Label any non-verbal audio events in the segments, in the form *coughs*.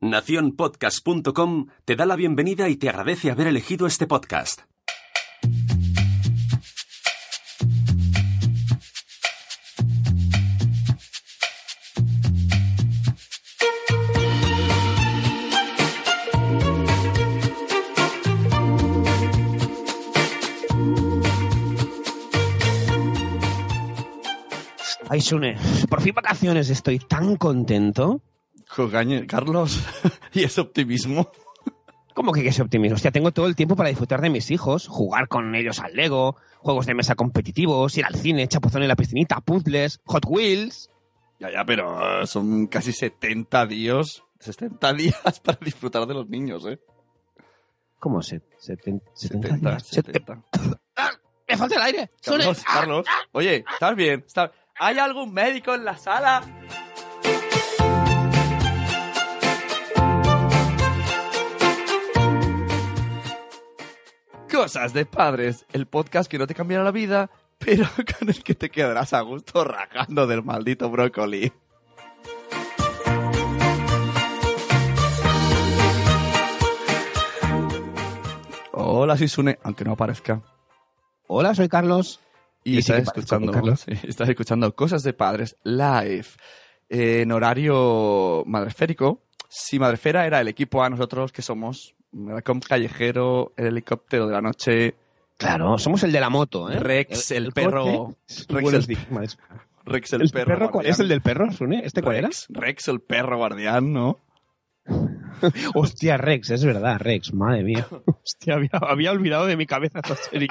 Naciónpodcast.com te da la bienvenida y te agradece haber elegido este podcast. Ay, Sune, por fin vacaciones, estoy tan contento. Carlos, *laughs* ¿y ese optimismo? ¿Cómo que ese optimismo? Hostia, tengo todo el tiempo para disfrutar de mis hijos, jugar con ellos al Lego, juegos de mesa competitivos, ir al cine, chapuzón en la piscinita, puzzles, Hot Wheels. Ya, ya, pero son casi 70 días, 70 *laughs* días para disfrutar de los niños, ¿eh? ¿Cómo se? 70, 70, 70, días? 70. *coughs* ¡Ah! ¡Me falta el aire! Carlos, ¡Ah! Carlos, oye, ¿estás bien? ¿Estás- ¿Hay algún médico en la sala? Cosas de padres, el podcast que no te cambiará la vida, pero *laughs* con el que te quedarás a gusto rajando del maldito brócoli. Hola, Sisune, aunque no aparezca. Hola, soy Carlos. Y sí estás escuchando, Carlos. *laughs* estás escuchando Cosas de Padres live en horario madresférico. Si Madrefera era el equipo A, nosotros que somos el com callejero, el helicóptero de la noche, Claro, somos el de la moto, ¿eh? Rex, el perro- coche. Rex, el-. Rex el, ¿El perro, perro cuál es el del perro, Sune? ¿Este cuál era? Rex, Rex el perro guardián, ¿no? *laughs* Hostia, Rex, es verdad, Rex, madre mía. *laughs* Hostia, había, había olvidado de mi cabeza esta serie.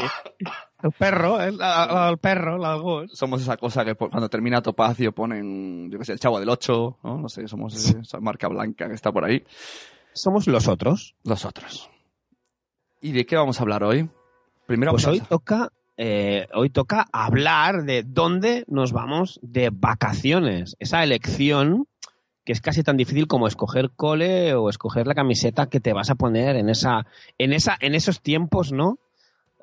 El perro, el, la- el perro, la voz. Somos esa cosa que cuando termina Topacio ponen, yo qué sé, el chavo del 8, ¿no? No sé, somos esa marca blanca que está por ahí. Somos los otros. Los otros. ¿Y de qué vamos a hablar hoy? Primero Pues hoy toca, eh, hoy toca hablar de dónde nos vamos de vacaciones. Esa elección que es casi tan difícil como escoger cole o escoger la camiseta que te vas a poner en esa, en esa, en esos tiempos, ¿no?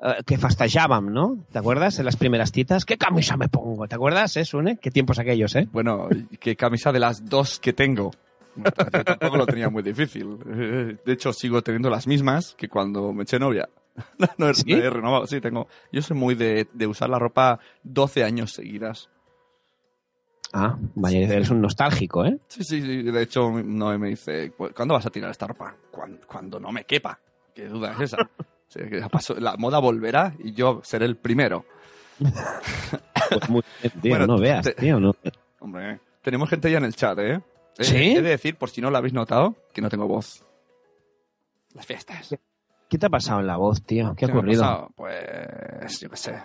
Eh, que fastallaban, ¿no? ¿Te acuerdas? En las primeras citas, ¿qué camisa me pongo? ¿Te acuerdas, eh, Sune? ¿Qué tiempos aquellos, eh? Bueno, ¿qué camisa de las dos que tengo? Yo tampoco lo tenía muy difícil. De hecho, sigo teniendo las mismas que cuando me eché novia. *laughs* No ¿Sí? he renovado, sí, tengo. Yo soy muy de, de usar la ropa 12 años seguidas. Ah, vaya, eres un nostálgico, ¿eh? Sí, sí, sí. De hecho, no me dice, "Pues, ¿cuándo vas a tirar esta ropa? Cuando, cuando no me quepa. ¿Qué duda es esa? *laughs* Que la moda volverá y yo seré el primero. Pues muy bien, tío, *laughs* Bueno, no veas, te- tío, no. Hombre, tenemos gente ya en el chat, ¿eh? Eh, ¿Sí? He de decir, por si no lo habéis notado, que no tengo voz. Las fiestas. ¿Qué te ha pasado en la voz, tío? ¿Qué ha me ha ocurrido? pasado? Pues, yo qué sé.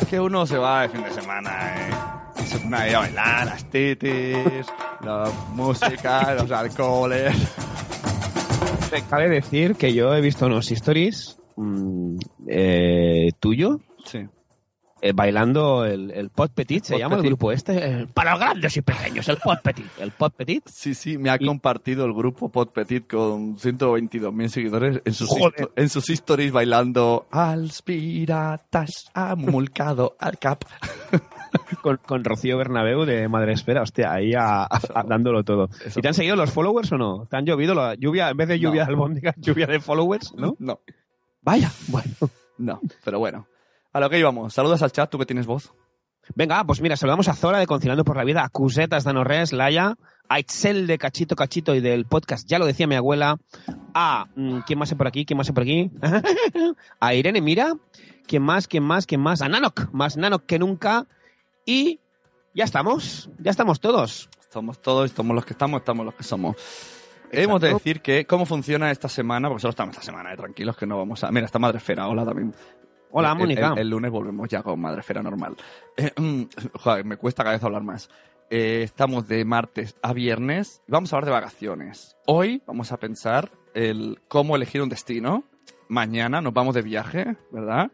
Es que uno se va de fin de semana, ¿eh? Se pone ahí a bailar, las titis, *laughs* la música, los alcoholes. Cabe decir que yo he visto unos stories mm, eh, tuyo Sí. eh, bailando el, el Pot Petit, se Pot llama el grupo este. eh, para los grandes y pequeños, el Pot Petit. El Pot Petit. Sí, sí, me ha Y- compartido el grupo Pod Petit con 122.000 seguidores en sus, en sus stories bailando Als piratas ha mulcado al cap. *laughs* Con, con Rocío Bernabeu de Madre Esfera, hostia, ahí a- a- a- dándolo todo. Eso ¿Y te han seguido los followers o no? ¿Te han llovido la lluvia, en vez de lluvia No. de albóndigas, *laughs* lluvia de followers, no? No, Vaya, bueno. no, pero bueno. A lo que íbamos. Saludos al chat, tú que tienes voz. Venga, pues mira, saludamos a Zora de Conciliando por la Vida, a Cusetas de Norres, Laia, a Excel de Cachito Cachito y del podcast, ya lo decía mi abuela, a... mm, ¿Quién más hay por aquí? ¿Quién más hay por aquí? *laughs* a Irene Mira, ¿quién más? ¿Quién más? ¿Quién más? A Nanok, más Nanok que nunca. Y ya estamos, ya estamos todos. Somos todos, somos los que estamos, estamos los que somos. Hemos de decir que cómo funciona esta semana, porque solo estamos esta semana, eh, tranquilos que no vamos a... Mira, está Madre Esfera, hola también. Hola, Mónica. El, el lunes volvemos ya con Madrefera normal. Eh, mm, joder, me cuesta cada vez hablar más. Eh, estamos de martes a viernes y vamos a hablar de vacaciones. Hoy vamos a pensar el cómo elegir un destino. Mañana nos vamos de viaje, ¿verdad?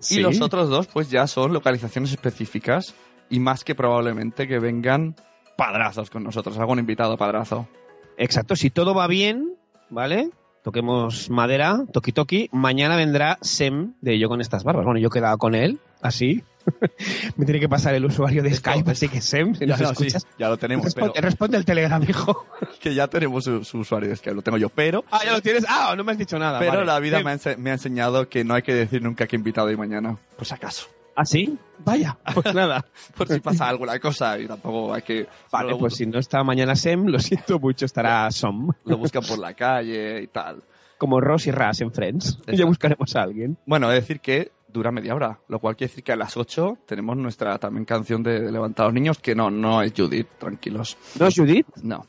Sí. *laughs* Y los otros dos, pues ya son localizaciones específicas y más que probablemente que vengan padrazos con nosotros, algún invitado padrazo. Exacto, si todo va bien, ¿vale? Toquemos madera, toki toki. Mañana vendrá Sem de Yo con estas barbas. Bueno, yo he quedado con él, así. *laughs* Me tiene que pasar el usuario de Esto- Skype, así que Sem, si *laughs* Ya, nos no, sí, escuchas, ya lo tenemos, pero responde, responde el Telegram, hijo. *laughs* que ya tenemos su, su usuario de Skype, lo tengo yo, pero Ah, ya lo tienes. Ah, no me has dicho nada. Pero vale. la vida Sem. me ha, me ha enseñado que no hay que decir nunca que invitado y mañana. Por si acaso. ¿Ah, sí? Vaya, *laughs* pues nada. Por si pasa alguna cosa y tampoco hay que... Vale, lo, pues si no está mañana Sem, lo siento mucho, estará Som. lo buscan por la calle y tal. Como Ross y Ras en Friends. Ya buscaremos a alguien. Bueno, he de decir que dura media hora, lo cual quiere decir que a las 8 tenemos nuestra también canción de Levantar a los Niños, que no, no es Judith, tranquilos. ¿No, Judith? No.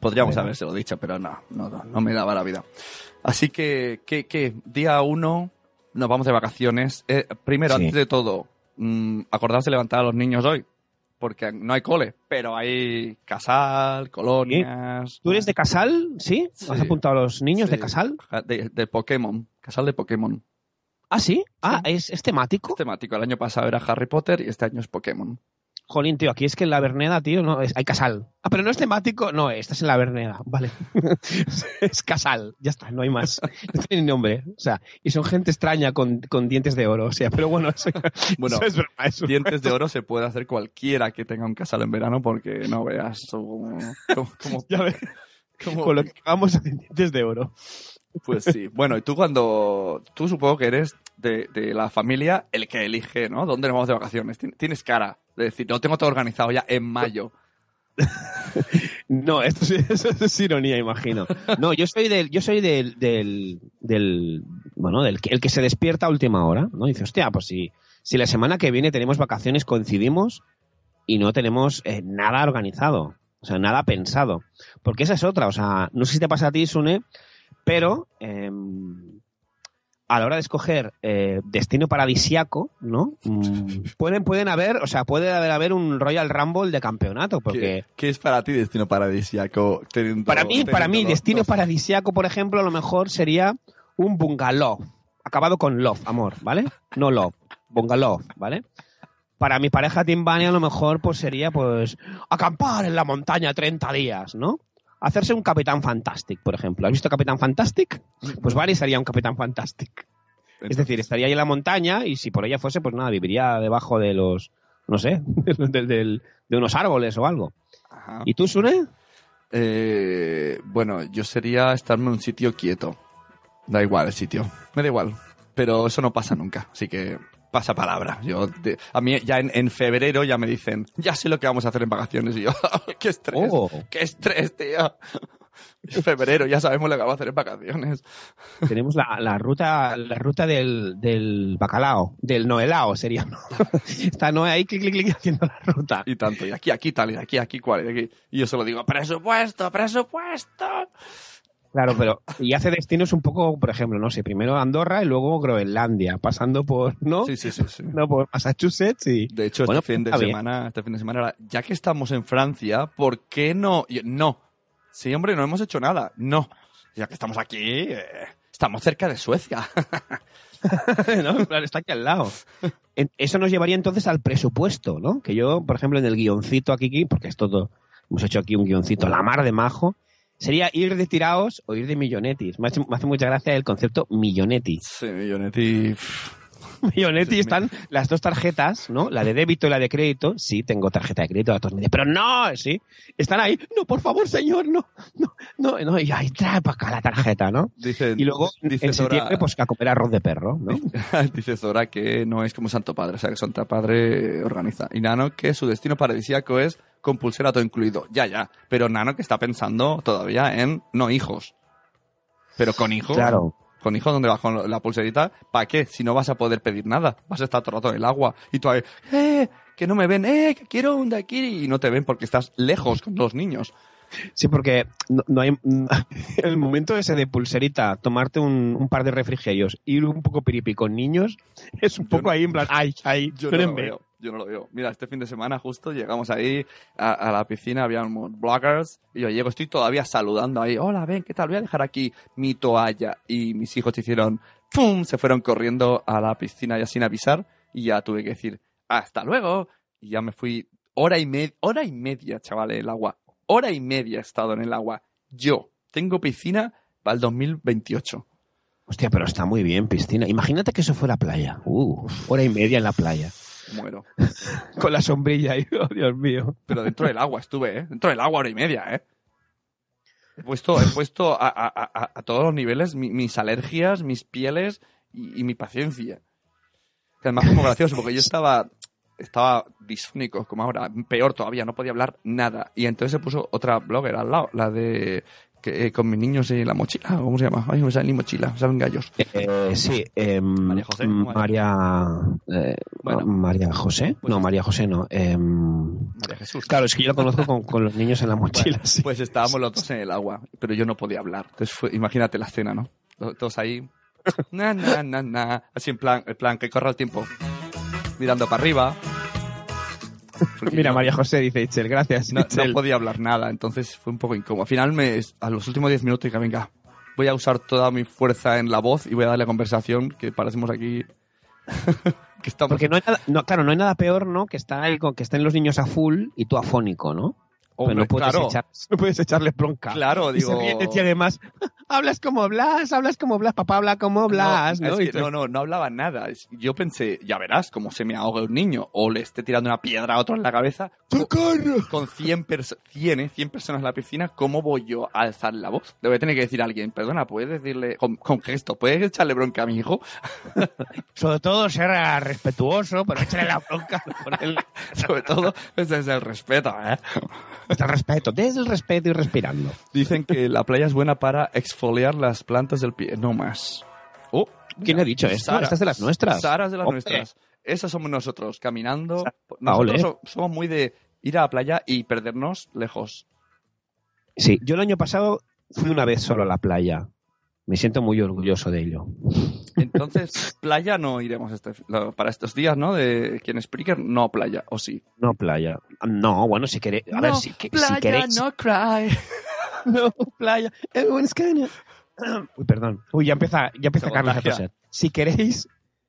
Podríamos Bueno. habérselo dicho, pero no, no, no, no me daba la vida. Así que, ¿qué, qué? Día uno, nos vamos de vacaciones. Eh, primero, Sí. antes de todo, mm, acordarse de levantar a los niños hoy, porque no hay cole, pero hay casal, colonias... ¿Tú eres de Casal? ¿Sí? Sí. ¿Has apuntado a los niños de. Casal? De, de Pokémon, casal de Pokémon. Ah, sí. Ah, ¿es, es temático. Es temático, el año pasado era Harry Potter y este año es Pokémon. Jolín, tío, aquí es que en la Verneda, tío, no, es, hay Casal. Ah, pero no es temático. No, estás en la Verneda, vale. *laughs* es Casal, ya está, no hay más. No tiene nombre. O sea, y son gente extraña con, con dientes de oro. O sea, pero bueno, eso, *laughs* Bueno, eso es broma. Eso. Dientes de oro se puede hacer cualquiera que tenga un casal en verano porque no veas como- *laughs* Ya ves, como- con lo que vamos a dientes de oro. Pues sí. Bueno, y tú cuando... Tú supongo que eres de, de la familia el que elige, ¿no? ¿Dónde nos vamos de vacaciones? Tien- Tienes cara de decir, lo tengo todo organizado ya en mayo. *laughs* No, esto eso es ironía, imagino. No, yo soy del, yo soy del, del, del bueno, del que, el que se despierta a última hora, ¿no? Dice, hostia, pues si, si la semana que viene tenemos vacaciones, coincidimos y no tenemos eh, nada organizado, o sea, nada pensado. Porque esa es otra, o sea, no sé si te pasa a ti, Sune, pero em, a la hora de escoger eh, destino paradisiaco, ¿no? Mm, pueden, pueden haber, o sea, puede haber, haber un Royal Rumble de campeonato, porque... ¿Qué, qué es para ti destino paradisíaco? teniendo- Para mí, para mí, destino dos- paradisiaco, por ejemplo, a lo mejor sería un bungalow. Acabado con love, amor, ¿vale? No love, bungalow, ¿vale? Para mi pareja Timbani a lo mejor pues sería pues acampar en la montaña 30 días, ¿no? Hacerse un Capitán Fantastic, por ejemplo. ¿Has visto Capitán Fantastic? Pues Bari sería un Capitán Fantastic. Es decir, estaría ahí en la montaña y si por ella fuese, pues nada, viviría debajo de los, no sé, *laughs* de unos árboles o algo. Ajá. ¿Y tú, Sune? Eh, bueno, yo sería estarme en un sitio quieto. Da igual el sitio. Me da igual. Pero eso no pasa nunca. Así que pasa palabra. Yo, a mí ya en, en febrero ya me dicen, ya sé lo que vamos a hacer en vacaciones. *laughs* Y yo, qué estrés. Oh. Qué estrés, tío. En febrero ya sabemos lo que vamos a hacer en vacaciones. Tenemos la, la ruta la ruta del, del bacalao, del noelao sería. ¿no? *laughs* Está Noé ahí clic, clic, clic haciendo la ruta. Y tanto. Y aquí, aquí, tal. Y aquí, aquí, cuál. Y, aquí. y yo solo digo, presupuesto, presupuesto. Claro, pero y hace destinos un poco, por ejemplo, no sé, primero Andorra y luego Groenlandia, pasando por, ¿no? Sí, sí, sí. sí. No, por Massachusetts y... De hecho, Bueno, este fin de bien. semana, este fin de semana, ya que estamos en Francia, ¿por qué no? No. Sí, hombre, no hemos hecho nada. No. Ya que estamos aquí, eh, estamos cerca de Suecia. *laughs* ¿no? Está aquí al lado. Eso nos llevaría entonces al presupuesto, ¿no? Que yo, por ejemplo, en el guioncito aquí, porque es todo, hemos hecho aquí un guioncito, la mar de majo, sería ir de tiraos o ir de millonetis. Me, ha hecho- me hace mucha gracia el concepto millonetti. Sí, Millonetti. *laughs* Sí, están las dos tarjetas, ¿no? La de débito y la de crédito. Sí, tengo tarjeta de crédito, las dos medias. Pero no, sí. Están ahí. No, por favor, señor, no. No, no, no. Y ahí trae para acá la tarjeta, ¿no? *laughs* Dice, Y luego, dice en septiembre, pues a comer arroz de perro, ¿no? *laughs* dice Zora que no es como Santo Padre, o sea que Santo Padre organiza. Y Nano que su destino paradisíaco es con pulsera todo incluido. Ya, ya. Pero Nano que está pensando todavía en no hijos. Pero con hijos. Claro. Con hijos donde vas con la pulserita, ¿para qué? Si no vas a poder pedir nada, vas a estar todo el rato en el agua y tú ahí, ¡eh! Que no me ven, ¡eh! Que quiero un daiquiri y no te ven porque estás lejos con los niños. Sí, porque no, no hay *laughs* el momento ese de pulserita, tomarte un, un par de refrigerios, ir un poco piripi con niños, *laughs* es un poco no- ahí en plan, ay, ay, Yo no lo veo. Yo no lo veo. Mira, este fin de semana justo llegamos ahí a, a la piscina, había unos bloggers, y yo llego, estoy todavía saludando ahí. Hola, ven, ¿qué tal? Voy a dejar aquí mi toalla. Y mis hijos hicieron, ¡pum! Se fueron corriendo a la piscina ya sin avisar, y ya tuve que decir, ¡hasta luego! Y ya me fui hora y media, hora y media, chaval, el agua. Hora y media he estado en el agua. Yo tengo piscina para el 2028. Hostia, pero está muy bien, piscina. Imagínate que eso fuera playa. Uh, hora y media en la playa. Muero. *laughs* Con la sombrilla ahí, *laughs* oh, Dios mío. Pero dentro del agua estuve, ¿eh? Dentro del agua hora y media, ¿eh? He puesto, he puesto a, a- a- a todos los niveles mi- mis alergias, mis pieles y, y mi paciencia. Que además muy gracioso porque yo estaba, estaba disfónico, como ahora, peor todavía, no podía hablar nada. Y entonces se puso otra blogger al lado, la de que, eh, con mis niños en la mochila, ¿cómo se llama? Ay, no me ni mochila, saben gallos. Eh, sí, em, María José, eh, Bueno. María José. Pues no, María José no. em, María Jesús. claro, es que yo lo conozco con, con los niños en la mochila. Bueno, sí. Pues estábamos los dos en el agua, pero yo no podía hablar. Entonces fue, imagínate la escena, ¿no? Todos ahí, na, na, na, na, así en plan, en plan que corra el tiempo, mirando para arriba. Mira, yo María José dice Itzel, gracias. no, podía hablar nada, entonces fue un poco incómodo. Al final, me, a los últimos 10 minutos dije, venga, voy a usar toda mi fuerza en la voz y voy a darle conversación, que parecemos aquí... *laughs* que estamos... Porque no hay nada, no, claro, no hay nada peor, ¿no? Que está el, que estén los niños a full y tú afónico, ¿no? Hombre, no puedes, claro, echar, *laughs* no puedes echarle bronca. claro, Y se digo... ti además, hablas como Blas, hablas como Blas, papá habla como Blas, ¿no? es Y que no, no, no hablaba nada. Es- Yo pensé, ya verás cómo se me ahoga un niño o le esté tirando una piedra a otro en la cabeza. ¡Socorro! Con 100, perso- 100, ¿eh? 100 personas en la piscina, ¿cómo voy yo a alzar la voz? Le voy a tener que decir a alguien, perdona, ¿puedes decirle con, con gesto, ¿puedes echarle bronca a mi hijo? *laughs* Sobre todo ser eh, respetuoso, pero échale la bronca. *laughs* Sobre todo, ese es el respeto, ¿eh? El respeto, desde el respeto y respirando. Dicen que la playa es buena para exfoliar las plantas del pie, no más. Oh, ¿Quién ha dicho esto? Sara. De las nuestras. Sara es de las Hombre. nuestras. Esas somos nosotros, caminando. Nosotros so- somos muy de ir a la playa y perdernos lejos. Sí, yo el año pasado fui una vez solo a la playa. Me siento muy orgulloso de ello. Entonces, playa no iremos este- para estos días, ¿no? De quien Spreaker, no playa, o sí. No playa. No, bueno, si queréis. A ver, si, que- si queréis. no cry. *laughs* No, playa. Everyone's gonna- *clears throat* Uy, perdón. Uy, ya empieza, ya empieza Se Carlos a toser. Si queréis,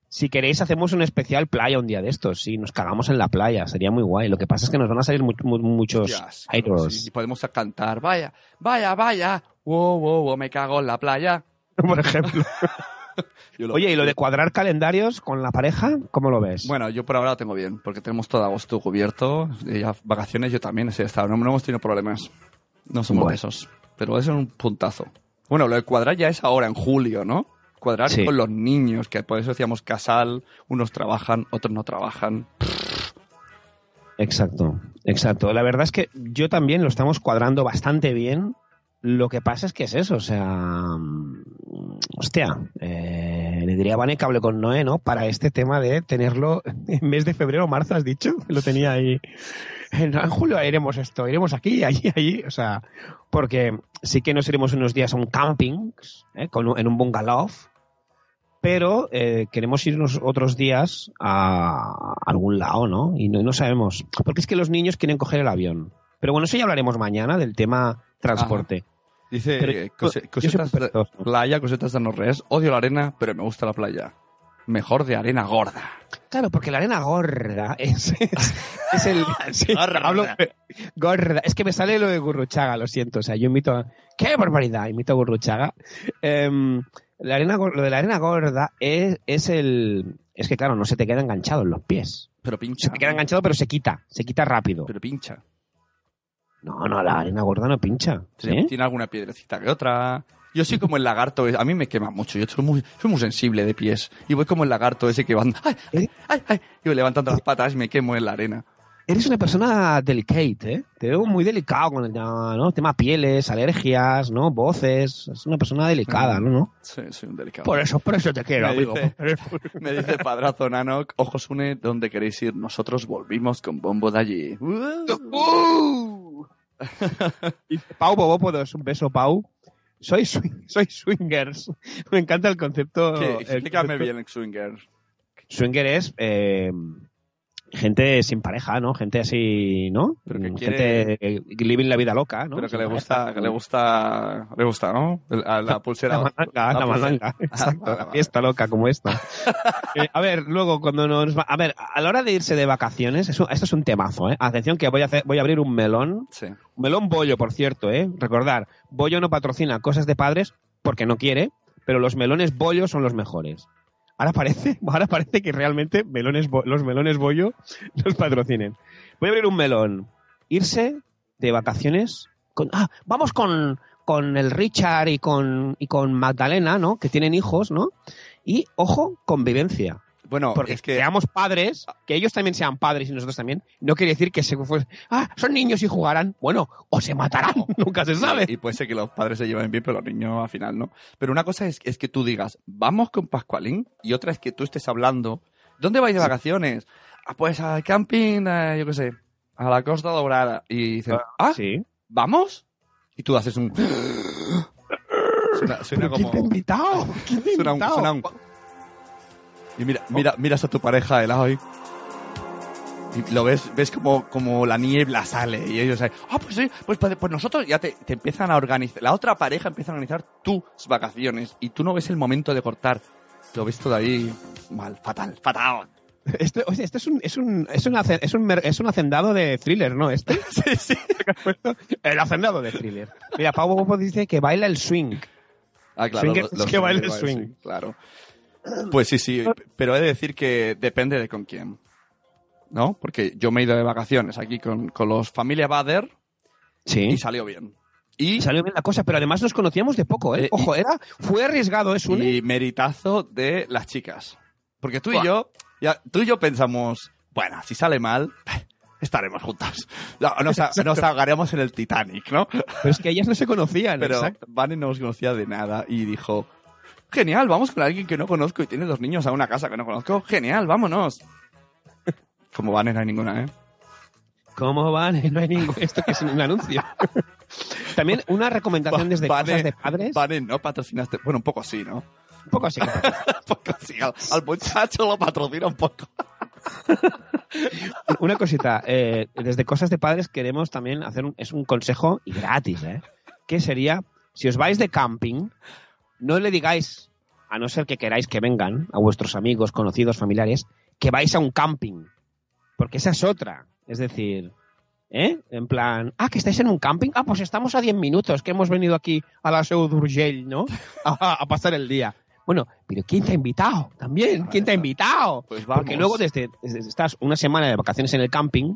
si queréis, hacemos un especial playa un día de estos. Si nos cagamos en la playa, sería muy guay. Lo que pasa es que nos van a salir mu- mu- muchos haters. sí, Y podemos cantar, vaya, vaya, vaya, wow, wow, wow, me cago en la playa. *laughs* Por ejemplo. *laughs* Oye, ¿y lo de cuadrar calendarios con la pareja? ¿Cómo lo ves? Bueno, yo por ahora lo tengo bien, porque tenemos todo agosto cubierto. Y ya vacaciones yo también he estado, no, no hemos tenido problemas. No somos Bueno. esos. Pero eso es un puntazo. Bueno, lo de cuadrar ya es ahora, en julio, ¿no? Cuadrar Sí. con los niños, que por eso decíamos casal, unos trabajan, otros no trabajan. Exacto, exacto. La verdad es que yo también lo estamos cuadrando bastante bien. Lo que pasa es que es eso, o sea, hostia, eh, le diría a Vane que hable con Noé, ¿no? Para este tema de tenerlo *laughs* en mes de febrero o marzo, has dicho, lo tenía ahí. En, en *laughs* julio iremos esto, iremos aquí, *laughs* allí, allí, o sea, porque sí que nos iremos unos días a un camping, ¿eh? Con un- en un bungalow, pero eh, queremos irnos otros días a algún lado, ¿no? Y no, no sabemos. Porque es que los niños quieren coger el avión. Pero bueno, eso ya hablaremos mañana del tema transporte. Dice Pero eh, cose- cosetas playa, cosetas de no res. Odio la arena, pero me gusta la playa. Mejor de arena gorda. Claro, porque la arena gorda es, es, es el... *laughs* sí, Gorda. hablo- gorda. Es que me sale lo de Gurruchaga, lo siento. O sea, yo invito a... ¡Qué barbaridad! Invito a Gurruchaga. Em, la arena, lo de la arena gorda es, es el... Es que, claro, no se te queda enganchado en los pies. Pero pincha. Se te queda enganchado, pero se quita. Se quita rápido. Pero pincha. No, no, la arena gorda no pincha. Tiene, ¿Sí? tiene alguna piedrecita que otra. Yo soy como el lagarto, a mí me quema mucho, yo soy muy, soy muy sensible de pies. Y voy como el lagarto ese que van, ay, ay, ay, ay, y voy levantando las patas y me quemo en la arena. Eres una persona delicate, ¿eh? Te veo muy delicado con el tema, ¿no? tema pieles, alergias, ¿no? Voces. Es una persona delicada, ¿no? ¿no? Sí, soy un delicado. Por eso, por eso te quiero, Me amigo. dice- *laughs* Me dice padrazo Nanok, ojos une, ¿dónde queréis ir? Nosotros volvimos con bombo de allí. ¡Uh! Pau Bobópodos, un beso, Pau. Soy, swing- *laughs* soy swingers. Me encanta el concepto. El Explícame concepto- bien, Swinger. Swinger es eh, gente sin pareja, ¿no? Gente así, ¿no? Pero que Mm, quiere- Gente living la vida loca, ¿no? Pero que le gusta, que le gusta, le gusta, ¿no? El- a La *laughs* pulsera. La malanga, la malanga. Exacto, la fiesta loca como esta. *laughs* Eh, a ver, luego cuando nos va... A ver, a la hora de irse de vacaciones, eso- esto es un temazo, ¿eh? Atención que voy a, hacer, voy a abrir un melón. Sí. Un melón bollo, por cierto, ¿eh? Recordar, bollo no patrocina cosas de padres porque no quiere, pero los melones bollo son los mejores. Ahora parece, *laughs* ahora parece que realmente melones, los melones bollo los patrocinen. Voy a abrir un melón. Irse de vacaciones. Con, ah, vamos con, con el Richard y con, y con Magdalena, ¿no? Que tienen hijos, ¿no? Y, ojo, convivencia. Bueno, Porque es que seamos padres, que ellos también sean padres y nosotros también, no quiere decir que se fuese, ah, son niños y jugarán. Bueno, o se matarán, *laughs* nunca se sabe. Y, y puede ser que los padres se lleven bien, pero los niños al final no. Pero una cosa es, es que tú digas, vamos con Pascualín, y otra es que tú estés hablando, ¿dónde vais de vacaciones? Ah, pues al camping, eh, yo qué sé, a la Costa Dorada. Y dicen, ah, sí. ¿vamos? Y tú haces un... *gasps* *gasps* suena, suena ¿Pero ¿Quién te ha invitado? ¿Quién te ha Suena un, invitado? suena un- Y mira, mira, miras a tu pareja de lado y... Y lo ves, ves como, como la niebla sale y ellos ahí, ah, pues sí, pues, pues, pues nosotros ya te, te empiezan a organizar, la otra pareja empieza a organizar tus vacaciones y tú no ves el momento de cortar. Lo ves todo ahí mal, fatal, fatal. *laughs* Este, este es un, es un, es un, es un, es un hacendado de thriller, ¿no? Este. *laughs* Sí, sí. *laughs* El hacendado de thriller. Mira, Pau Bobo dice que baila el swing. Ah, claro. Swinger los- es los que baila el swing. claro. Pues sí, sí, pero he de decir que depende de con quién. ¿No? Porque yo me he ido de vacaciones aquí con, con los Familia Bader Sí. y salió bien. Y, Salió bien la cosa, pero además nos conocíamos de poco, ¿eh? Eh, Ojo, era, fue arriesgado, es un. y meritazo de las chicas. Porque tú y yo, ya, tú y yo pensamos, bueno, si sale mal, *laughs* estaremos juntas. No, nos, nos ahogaremos en el Titanic, ¿no? Pero es que ellas no se conocían, Pero exacto. Vane no nos conocía de nada y dijo, genial, vamos con alguien que no conozco y tiene dos niños a una casa que no conozco. Genial, vámonos. *laughs* Como Vane no hay ninguna, ¿eh? ¿Cómo van? No hay ningún. Esto que es un anuncio. *laughs* También una recomendación desde Vane- cosas de padres. Vane, no patrocinaste. Bueno, un poco sí, ¿no? Un poco así. *laughs* un poco sí. Al, al muchacho lo patrocina un poco. Una cosita. eh, desde cosas de padres queremos también hacer un, es un consejo y gratis, ¿eh? Que sería, si os vais de camping, no le digáis, a no ser que queráis que vengan a vuestros amigos, conocidos, familiares, que vais a un camping. Porque esa es otra. Es decir, ¿eh? En plan, ah, que estáis en un camping. Ah, pues estamos a 10 minutos, que hemos venido aquí a la Seu d'Urgell, ¿no? *laughs* A, a pasar el día. Bueno, pero ¿quién te ha invitado? También, ¿quién te ha invitado? Pues vamos. Porque luego desde, desde- estás una semana de vacaciones en el camping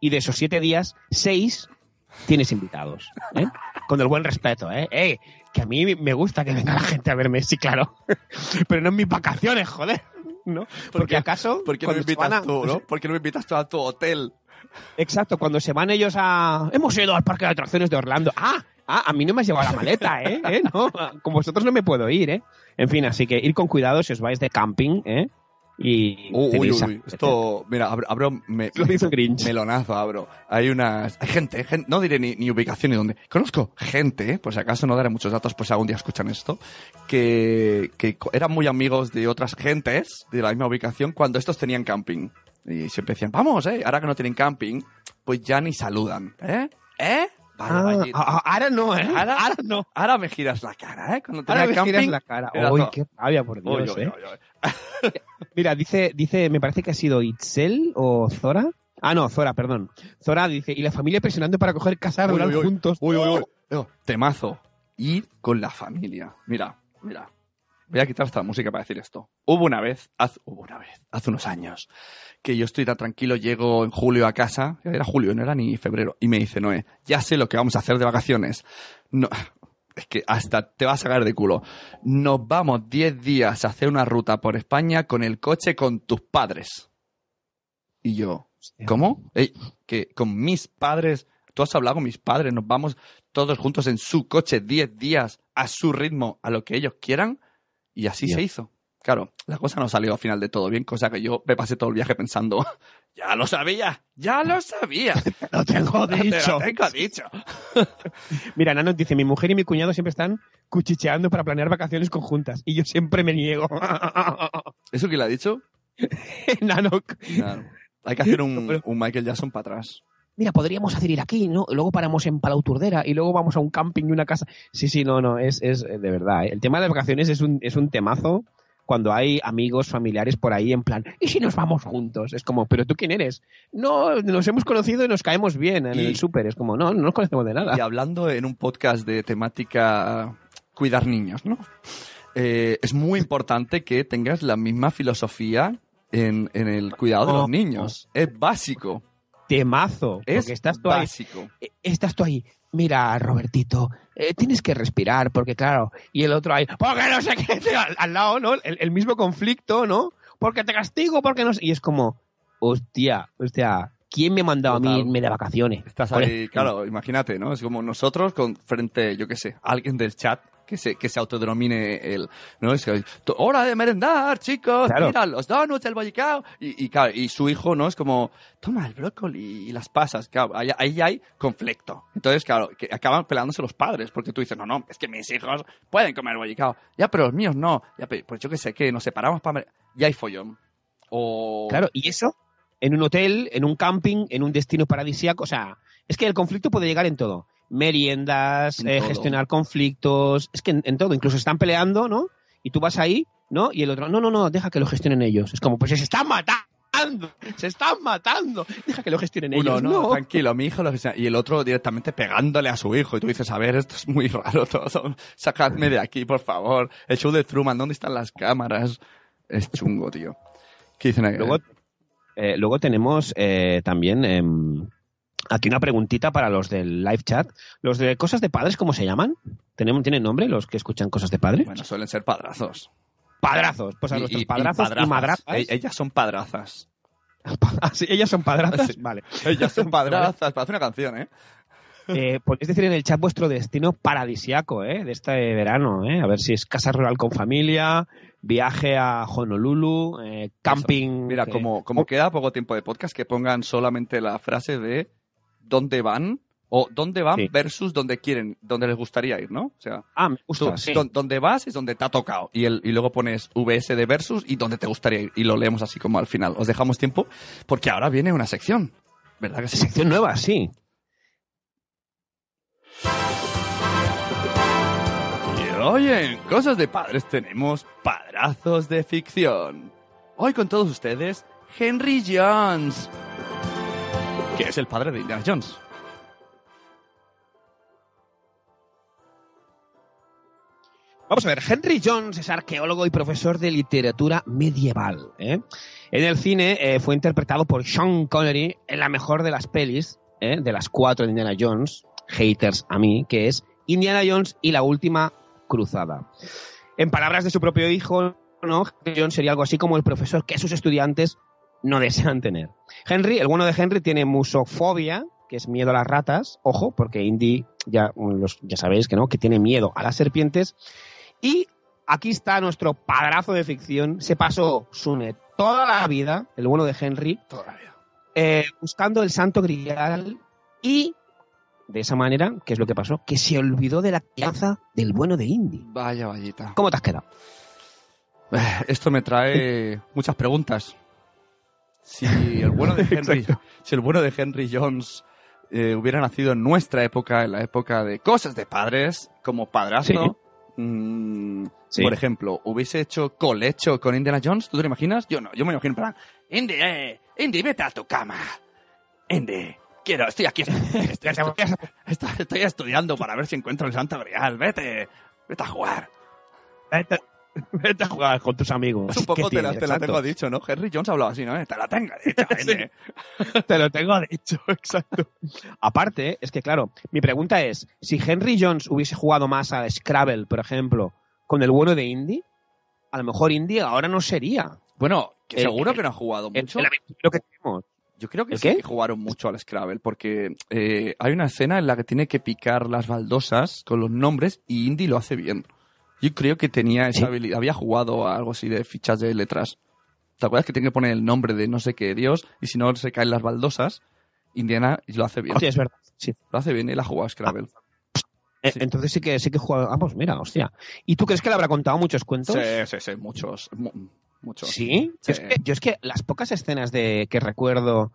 y de esos siete días, seis tienes invitados. ¿eh? Con el buen respeto, ¿eh? ¡Eh! Que a mí me gusta que venga la gente a verme, sí, claro. *laughs* Pero no en mis vacaciones, joder. ¿No? Porque acaso. ¿Por qué no me invitas a- tú, no? ¿Por qué no me invitas tú a tu hotel? Exacto, cuando se van ellos a. Hemos ido al parque de atracciones de Orlando. ¡Ah! Ah, a mí no me has llevado la maleta, *laughs* ¿eh? ¿Eh? No, con vosotros no me puedo ir, ¿eh? En fin, así que ir con cuidado si os vais de camping, ¿eh? Y. Uy, uy, uy. Esto, mira, abro, abro me, Lo hizo Grinch. melonazo, abro. Hay unas, hay gente, gen- no diré ni, ni ubicación ni dónde. Conozco gente, por si acaso no daré muchos datos, pues si algún día escuchan esto, que, que eran muy amigos de otras gentes de la misma ubicación cuando estos tenían camping. Y siempre decían, vamos, eh, ahora que no tienen camping, pues ya ni saludan, ¿eh? ¿Eh? Vaya, Ah, ah, ah, ahora no, ¿eh? Ahora- Ahora no. Ahora me giras la cara, ¿eh? Cuando Ahora me camping. giras la cara. Uy, qué rabia, por Dios, uy, ¿eh? uy, uy. Mira, dice, dice, me parece que ha sido Itzel o Zora. Ah, no, Zora, perdón. Zora dice, y la familia presionando para coger casa rural juntos. Uy, uy, uy. Temazo. Ir con la familia. Mira, mira. Voy a quitar esta música para decir esto. Hubo una vez, haz, hubo una vez, hace unos años, que yo estoy tan tranquilo, llego en julio a casa, era julio, no era ni febrero, y me dice Noé, ya sé lo que vamos a hacer de vacaciones. No, es que hasta te vas a caer de culo. Nos vamos 10 días a hacer una ruta por España con el coche con tus padres. Y yo, ¿Cómo? Ey, que con mis padres, tú has hablado con mis padres, nos vamos todos juntos en su coche 10 días a su ritmo, a lo que ellos quieran, y así se hizo. Claro, la cosa no salió al final de todo bien, cosa que yo me pasé todo el viaje pensando, *laughs* ya lo sabía, ya lo sabía. *laughs* Lo tengo Te dicho. lo tengo dicho. *laughs* Mira, Nano dice, mi mujer y mi cuñado siempre están cuchicheando para planear vacaciones conjuntas y yo siempre me niego. ¿Eso quién lo ha dicho? Nano, Claro. Hay que hacer un, un Michael Jackson para atrás. mira, podríamos hacer ir aquí, ¿no? Luego paramos en Palau Turdera y luego vamos a un camping y una casa. Sí, sí, no, no, es, es de verdad. ¿eh? El tema de las vacaciones es un, es un temazo cuando hay amigos, familiares por ahí en plan, ¿y si nos vamos juntos? Es como, ¿pero tú quién eres? No, nos hemos conocido y nos caemos bien en Y- el súper. Es como, no, no nos conocemos de nada. Y hablando en un podcast de temática cuidar niños, ¿no? Eh, es muy importante que tengas la misma filosofía en, en el cuidado de los niños. Es básico. Temazo. Es porque estás tú ahí básico. eh, estás tú ahí, mira, Robertito, eh, tienes que respirar, porque claro, y el otro ahí, porque no sé qué, *laughs* tío, al, al lado, ¿no? El, el mismo conflicto, ¿no? Porque te castigo, porque no sé. Y es como, hostia, hostia, ¿quién me ha mandado a mí irme de vacaciones? Estás ahí, claro, imagínate, ¿no? Es como nosotros con frente, yo qué sé, alguien del chat que se, que se autodenomine el, ¿no? Es que, hora de merendar, chicos, Claro. mira, los donuts, el bollicao, y, y, claro, y su hijo, ¿no? Es como, toma el brócoli y las pasas, claro, ahí, ahí hay conflicto. Entonces, claro, que acaban peleándose los padres, porque tú dices, no, no, es que mis hijos pueden comer bollicao, ya, pero los míos no, ya, pues yo qué sé, que nos separamos para, mer- y hay follón. O... Claro, y eso en un hotel, en un camping, en un destino paradisíaco, o sea, es que el conflicto puede llegar en todo. Meriendas, En eh, gestionar conflictos, es que en, en todo, incluso están peleando, ¿no? Y tú vas ahí, ¿no? Y el otro, no, no, no, deja que lo gestionen ellos. Es como, pues se están matando, se están matando, deja que lo gestionen Uno, ellos. no, No, tranquilo, mi hijo lo sea. Y el otro directamente pegándole a su hijo. Y tú dices, a ver, esto es muy *laughs* raro todo. Sacadme de aquí, por favor. El show de Truman, ¿dónde están las cámaras? Es chungo, tío. ¿Qué dicen aquí? Luego, eh, luego tenemos eh, también em, aquí una preguntita para los del live chat. ¿Los de cosas de padres cómo se llaman? ¿Tenemos, ¿Tienen nombre los que escuchan cosas de padres? Bueno, suelen ser padrazos. Padrazos, pues a Y- nuestros y padrazos y, madrazas. E- ellas son padrazas. Ah, sí, ellas son padrazas, Sí. vale. *laughs* Ellas son padrazas. Parece una canción, ¿eh? Eh, podéis decir en el chat vuestro destino paradisiaco, ¿eh? De este verano, ¿eh? A ver si es casa rural con familia, viaje a Honolulu, eh, camping. Mira, que- como, como queda poco tiempo de podcast, que pongan solamente la frase de dónde van o dónde van Sí. versus dónde quieren, dónde les gustaría ir, ¿no? O sea, Ah, me Tú, sí. donde vas es donde te ha tocado. Y, el, y luego pones VS de versus y donde te gustaría ir. Y lo leemos así como al final. Os dejamos tiempo porque ahora viene una sección. ¿Verdad que sí? Sección nueva, sí. Y hoy en Cosas de Padres tenemos padrazos de ficción. Hoy con todos ustedes, Henry Jones. Que es el padre de Indiana Jones. Vamos a ver, Henry Jones es arqueólogo y profesor de literatura medieval. ¿eh? En el cine eh, fue interpretado por Sean Connery en la mejor de las pelis, ¿eh? de las cuatro de Indiana Jones, haters a mí, que es Indiana Jones y la última cruzada. En palabras de su propio hijo, ¿no? Henry Jones sería algo así como el profesor que sus estudiantes no desean tener. Henry, el bueno de Henry, tiene musofobia, que es miedo a las ratas, ojo, porque Indy ya, los- ya sabéis que no, que tiene miedo a las serpientes. Y aquí está nuestro padrazo de ficción. Se pasó Sune toda la vida, el bueno de Henry, Todavía. eh, buscando el santo grial y de esa manera, ¿qué es lo que pasó? Que se olvidó de la crianza del bueno de Indy. Vaya vallita. ¿Cómo te has quedado? Eh, Esto me trae muchas preguntas. Si el bueno de *laughs* Henry, si el bueno de Henry Jones eh, hubiera nacido en nuestra época, en la época de cosas de padres, como padrastro, mm, Sí. por ejemplo, hubiese hecho colecho con Indiana Jones, ¿tú te lo imaginas? Yo no, yo me imagino en plan, Indy, eh, Indy, vete a tu cama. Indy, quiero, estoy aquí, estoy, estoy- *laughs* estoy- estoy estudiando para ver si encuentro el Santo Grial, vete, vete a jugar. Vete, *laughs* vete a jugar con tus amigos. Es un poco ¿Qué te, la, te la tengo dicho, ¿no? Henry Jones hablaba así, ¿no? Te la tengo dicho, *laughs* Indy. *laughs* Te lo tengo dicho, exacto. Aparte, es que claro, mi pregunta es, si Henry Jones hubiese jugado más a Scrabble, por ejemplo, con el bueno de Indy, a lo mejor Indy ahora no sería Bueno, que El- seguro el- que no ha jugado el, mucho. el aventurero que tenemos. Yo creo que ¿El sí qué? que jugaron mucho al Scrabble, porque eh, hay una escena en la que tiene que picar las baldosas con los nombres y Indy lo hace bien. Yo creo que tenía esa Sí. habilidad. Había jugado a algo así de fichas de letras. ¿Te acuerdas que tiene que poner el nombre de no sé qué dios y si no se caen las baldosas? Indiana y lo hace bien. Hostia, es verdad. Sí. Lo hace bien, él ha jugado a Scrabble. Eh, Sí. Entonces sí que sí que juega. Ah, pues mira, hostia. ¿Y tú crees que le habrá contado muchos cuentos? Sí, sí, sí, muchos. mu- muchos. ¿Sí? Sí. Yo, es que, yo es que las pocas escenas de que recuerdo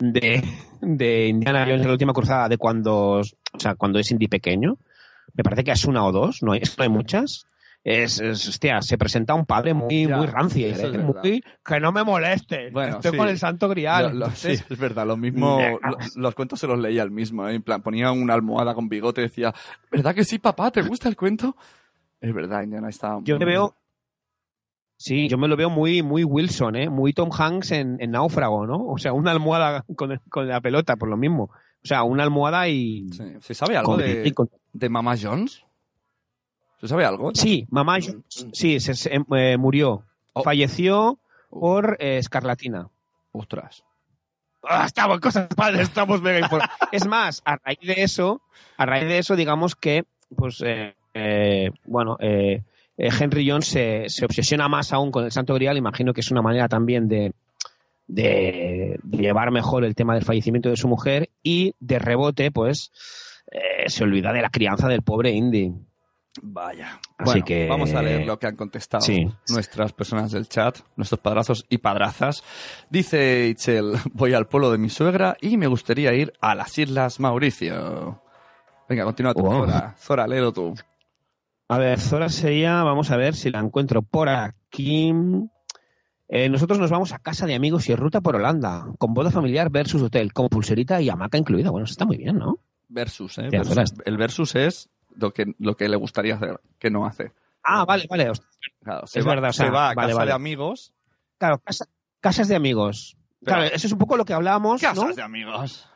de, de Indiana Jones en la última cruzada de cuando, o sea, cuando es Indy pequeño, me parece que es una o dos, no hay, no hay muchas. Es, es, hostia, se presenta un padre muy, Ya, muy rancio, es ¿eh? verdad. muy que no me moleste, Bueno, estoy sí. con el santo grial. Lo- sí, es verdad, lo mismo, lo- los cuentos se los leía el mismo, ¿eh? en plan, ponía una almohada con bigote y decía, ¿verdad que sí, papá? ¿Te gusta el cuento? Es verdad, Indiana está... Yo me veo. Sí, yo me lo veo muy, muy Wilson, ¿eh? Muy Tom Hanks en, en Náufrago, ¿no? O sea, una almohada con, con la pelota, por lo mismo. O sea, una almohada y. Sí. ¿Se sabe algo con- de, y con- de Mama Jones? ¿Se sabe algo? Sí, mamá Jones, sí, se, se- eh, murió. Oh. Falleció por eh, escarlatina. Ostras. Ah, estamos cosas padres, estamos mega informados. *laughs* es más, a raíz de eso, a raíz de eso, digamos que, pues, eh, eh, bueno, eh, eh, Henry Jones se, se obsesiona más aún con el Santo Grial. Imagino que es una manera también de, de, de llevar mejor el tema del fallecimiento de su mujer y de rebote, pues, eh, se olvida de la crianza del pobre Indy. Vaya. Así bueno, que- vamos a leer lo que han contestado Sí. nuestras personas del chat, nuestros padrazos y padrazas. Dice Itzel, *laughs* voy al pueblo de mi suegra y me gustaría ir a las Islas Mauricio. Venga, continúa tú, Wow. Zora. Zora, léelo tú. A ver, Zora sería, vamos a ver si la encuentro por aquí. Eh, nosotros nos vamos a casa de amigos y ruta por Holanda, con boda familiar versus hotel, como pulserita y hamaca incluida. Bueno, eso está muy bien, ¿no? Versus, ¿eh? Versus. El versus es lo que, lo que le gustaría hacer, que no hace. Ah, vale, vale. Hostia, Claro, se Es va, verdad, o sea, se va a vale, casa vale. de amigos. Claro, casa- casas de amigos. Pero- claro, eso es un poco lo que hablábamos, ¿no? Casas de amigos.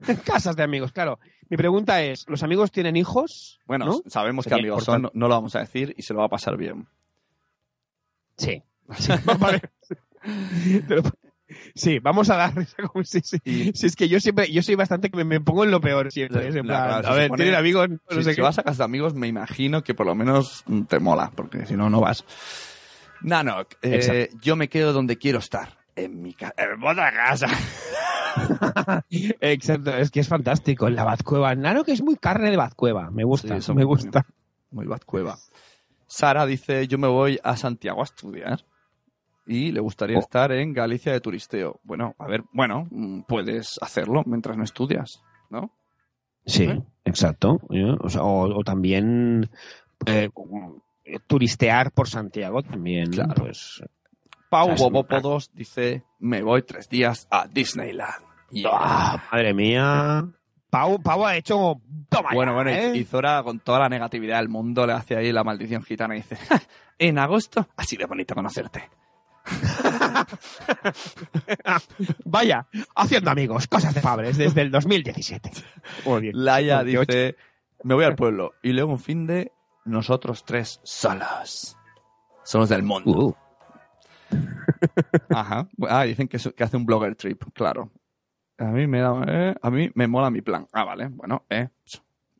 *laughs* casas de amigos, claro. Mi pregunta es, ¿los amigos tienen hijos? Bueno, ¿No? sabemos que amigos son, no, lo vamos a decir y se lo va a pasar bien. Sí. *laughs* *laughs* Pero- sí, vamos a dar risa como si, si- Y- si es que yo siempre, yo soy bastante que me, me pongo en lo peor siempre. en plan, la- a ver, supone- tienen amigos, no si, sé si qué. vas a casa de amigos, me imagino que por lo menos te mola, porque si no, no vas. Nanok, eh, yo me quedo donde quiero estar. En mi casa. En otra casa. Exacto, es que es fantástico. En la Bazcueva. Nano que es muy carne de Bazcueva. Me gusta, Sí, me muy- gusta. Muy bad cueva. Sara dice, yo me voy a Santiago a estudiar. Y le gustaría Oh. estar en Galicia de turisteo. Bueno, a ver, bueno, mm, puedes hacerlo mientras no estudias, ¿no? Sí, ¿Eh? exacto. O, sea, o- o también eh, turistear por Santiago también. Claro. Pues, Pau Claro, Bobópodos dice, me voy tres días a Disneyland. Yeah. ¡ah, madre mía. Pau, Pau ha hecho. Toma Bueno, ya, bueno, y- ¿eh? y Zora con toda la negatividad del mundo le hace ahí la maldición gitana y dice, "Ja, en agosto ha sido bonito conocerte. *laughs* Vaya, haciendo amigos, cosas de Fabres desde el 2017. Muy bien. Laia 28. dice, me voy al pueblo y luego un fin de nosotros tres solos. Somos del mundo. Uh, Ajá. Ah, dicen que hace un blogger trip, claro. A mí me da, eh, a mí me mola mi plan. Ah, vale. Bueno, eh.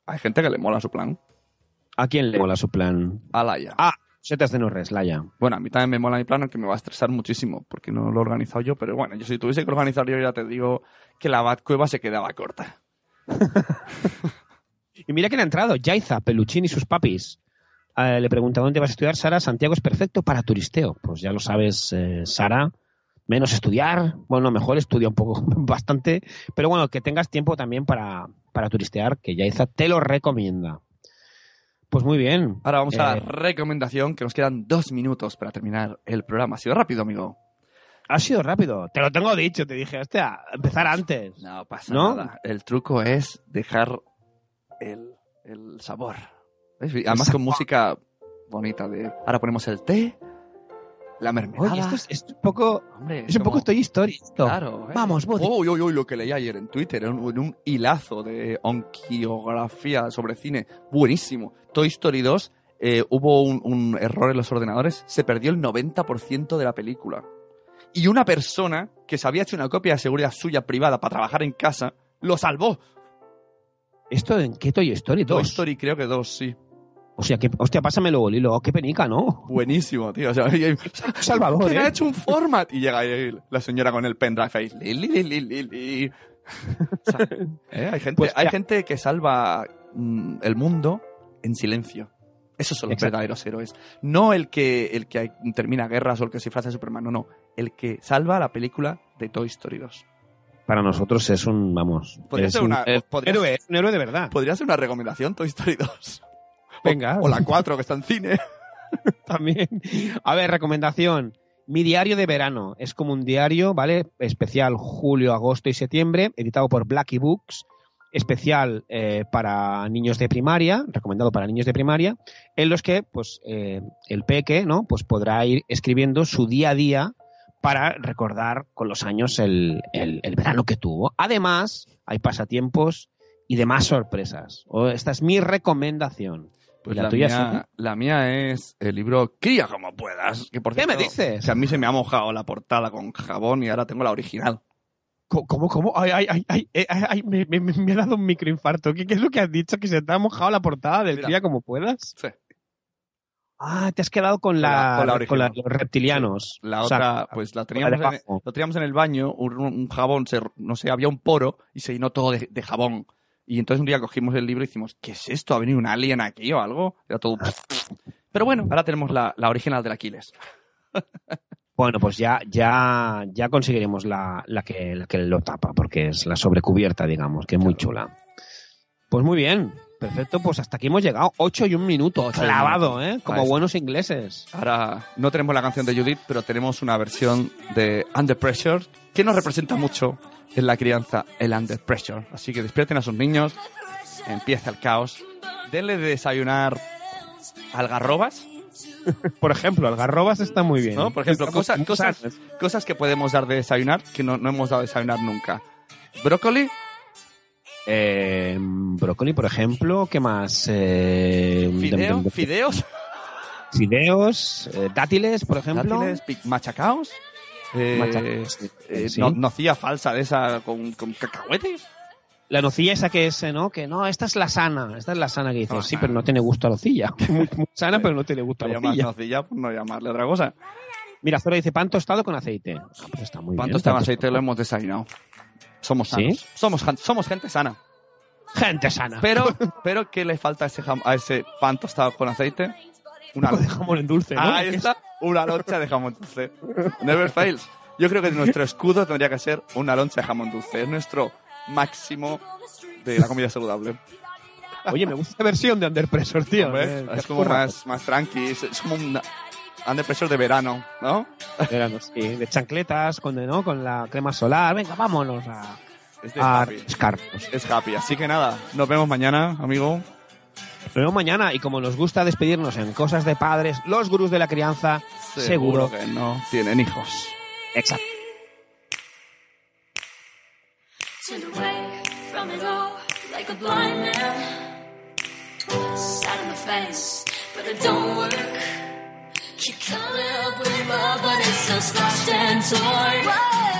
Hay gente que le mola su plan. ¿A quién le mola su plan? A Laia. Ah, setas de Norres, Laia. Bueno, a mí también me mola mi plan, aunque me va a estresar muchísimo, porque no lo he organizado yo, pero bueno, yo si tuviese que organizar yo ya te digo que la Batcueva se quedaba corta. *laughs* Y mira quién ha entrado, Yaiza, Peluchín y sus papis. Eh, le pregunta dónde vas a estudiar, Sara. Santiago es perfecto para turisteo. Pues ya lo sabes, eh, Sara. Menos estudiar, bueno, mejor estudia un poco, *laughs* bastante, pero bueno, que tengas tiempo también para, para turistear, que Yaiza te lo recomienda. Pues muy bien. Ahora vamos a la Eh, recomendación, que nos quedan dos minutos para terminar el programa. Ha sido rápido, amigo. Ha sido rápido, te lo tengo dicho, te dije, hostia, empezar antes. No pasa ¿No? nada. El truco es dejar el, el sabor. ¿Ves? Además sabor. con música bonita de... Ahora ponemos el té, la mermelada. Oye, esto es, es un poco, Hombre, es un poco como- Toy Story. esto. Claro. ¿eh? Vamos, Woody. Uy, uy, uy, lo que leí ayer en Twitter, en un, en un hilazo de onquiografía sobre cine. Buenísimo. Toy Story 2, eh, hubo un, un error en los ordenadores, se perdió el 90% de la película. Y una persona que se había hecho una copia de seguridad suya privada para trabajar en casa, lo salvó. ¿Esto en qué Toy Story? Toy Dos. Story creo que dos, sí. Hostia, que, hostia, pásamelo, Lilo. Qué penica, ¿no? Buenísimo, tío. O sea, y- Salvador, ¿Quién ¿eh? ha hecho un format? Y llega ahí la señora con el pendrive ahí. Li, li, li. O sea, *laughs* ¿eh? Hay, gente, Pues, hay gente que salva mm, el mundo en silencio. Esos son los Exacto. verdaderos héroes. No el que, el que termina guerras o el que se disfraza de Superman. No, no. El que salva la película de Toy Story 2. Para nosotros es un, vamos, Podría es ser un, una- un podría héroe, un héroe de verdad. Podría ser una recomendación Toy Story 2. *laughs* Venga. O, la 4 que está en cine. *laughs* También. A ver, recomendación. Mi diario de verano es como un diario, ¿vale? Especial julio, agosto y septiembre, editado por Blackie Books, especial eh, para niños de primaria, recomendado para niños de primaria, en los que, pues, eh, el peque, ¿no? Pues podrá ir escribiendo su día a día para recordar con los años el, el- el verano que tuvo. Además, hay pasatiempos y demás sorpresas. Esta es mi recomendación. Pues ¿Y la la, tuya, mía, la mía es el libro Cría como puedas. Que por ¿Qué me dices? Que a mí se me ha mojado la portada con jabón y ahora tengo la original. ¿Cómo, cómo? Ay, ay, ay, ay, eh, ay, ay, me, me- me- me ha dado un microinfarto. ¿Qué, ¿Qué es lo que has dicho? ¿Que se te ha mojado la portada del Mira. día como puedas? Sí. Ah, te has quedado con la, la- con la con la- los reptilianos. La O sea, otra, pues la teníamos, en, lo teníamos en el baño, un, un jabón, se- no sé, había un poro y se llenó todo de, de jabón. Y entonces un día cogimos el libro y decimos, ¿qué es esto? ¿Ha venido un alien aquí o algo? Era todo... *laughs* Pero bueno, ahora tenemos la, la original del Aquiles. *laughs* Bueno, pues ya, ya, ya conseguiremos la, la, que, la que lo tapa, porque es la sobrecubierta, digamos, que es muy chula. Pues muy bien, perfecto, pues hasta aquí hemos llegado. Ocho y un minuto, Ocho clavado. ¿eh? Como buenos ingleses. Ahora no tenemos la canción de Judith, pero tenemos una versión de Under Pressure que nos representa mucho en la crianza, el Under Pressure. Así que despierten a sus niños, empieza el caos, denle de desayunar algarrobas, *laughs* Por ejemplo, algarrobas está muy bien. ¿no? Por ejemplo, Estamos cosas, cosas que podemos dar de desayunar que no, no hemos dado de desayunar nunca. Brócoli, Eh, brócoli, por ejemplo, ¿qué más? Eh, fideo, fideos, fideos, eh, dátiles, por ejemplo. dátiles, machacaos, eh, Machacaos, sí. eh, no- nocilla falsa de esa con, con cacahuetes. La nocilla esa que es, ¿no? Que no, esta es la sana, esta es la sana que dices, Ah, sí, pero no tiene gusto a nocilla. *laughs* Muy, muy sana, pero no tiene gusto a nocilla. nocilla, pues no llamarle otra cosa. Mira, Zora dice pan tostado con aceite. Ah, pues está muy ¿Cuánto bien. en pan aceite? tostado. Lo hemos desayunado. Somos ¿Sí? sanos. Somos, gen- somos gente sana. Gente sana. Pero, pero ¿qué le falta a ese, jam- a ese pan tostado con aceite? Una de jamón en dulce, ¿no? Ahí está, una loncha de jamón dulce. Never fails. Yo creo que nuestro escudo tendría que ser una loncha de jamón dulce. Es nuestro máximo de la comida saludable. Oye, me gusta esta versión de Under Pressure, tío. Eh, es como más, más tranqui. Es, es como un under pressure de verano, ¿no? Verano, sí, de chancletas, con, ¿no? con la crema solar. Venga, vámonos a, Es a happy. escarpos. Es happy. Así que nada, nos vemos mañana, amigo. Nos vemos mañana y como nos gusta despedirnos en cosas de padres, los gurús de la crianza, seguro. que no tienen hijos. Exacto. But it don't work. Keep coming up with love, but it's so slashed and torn.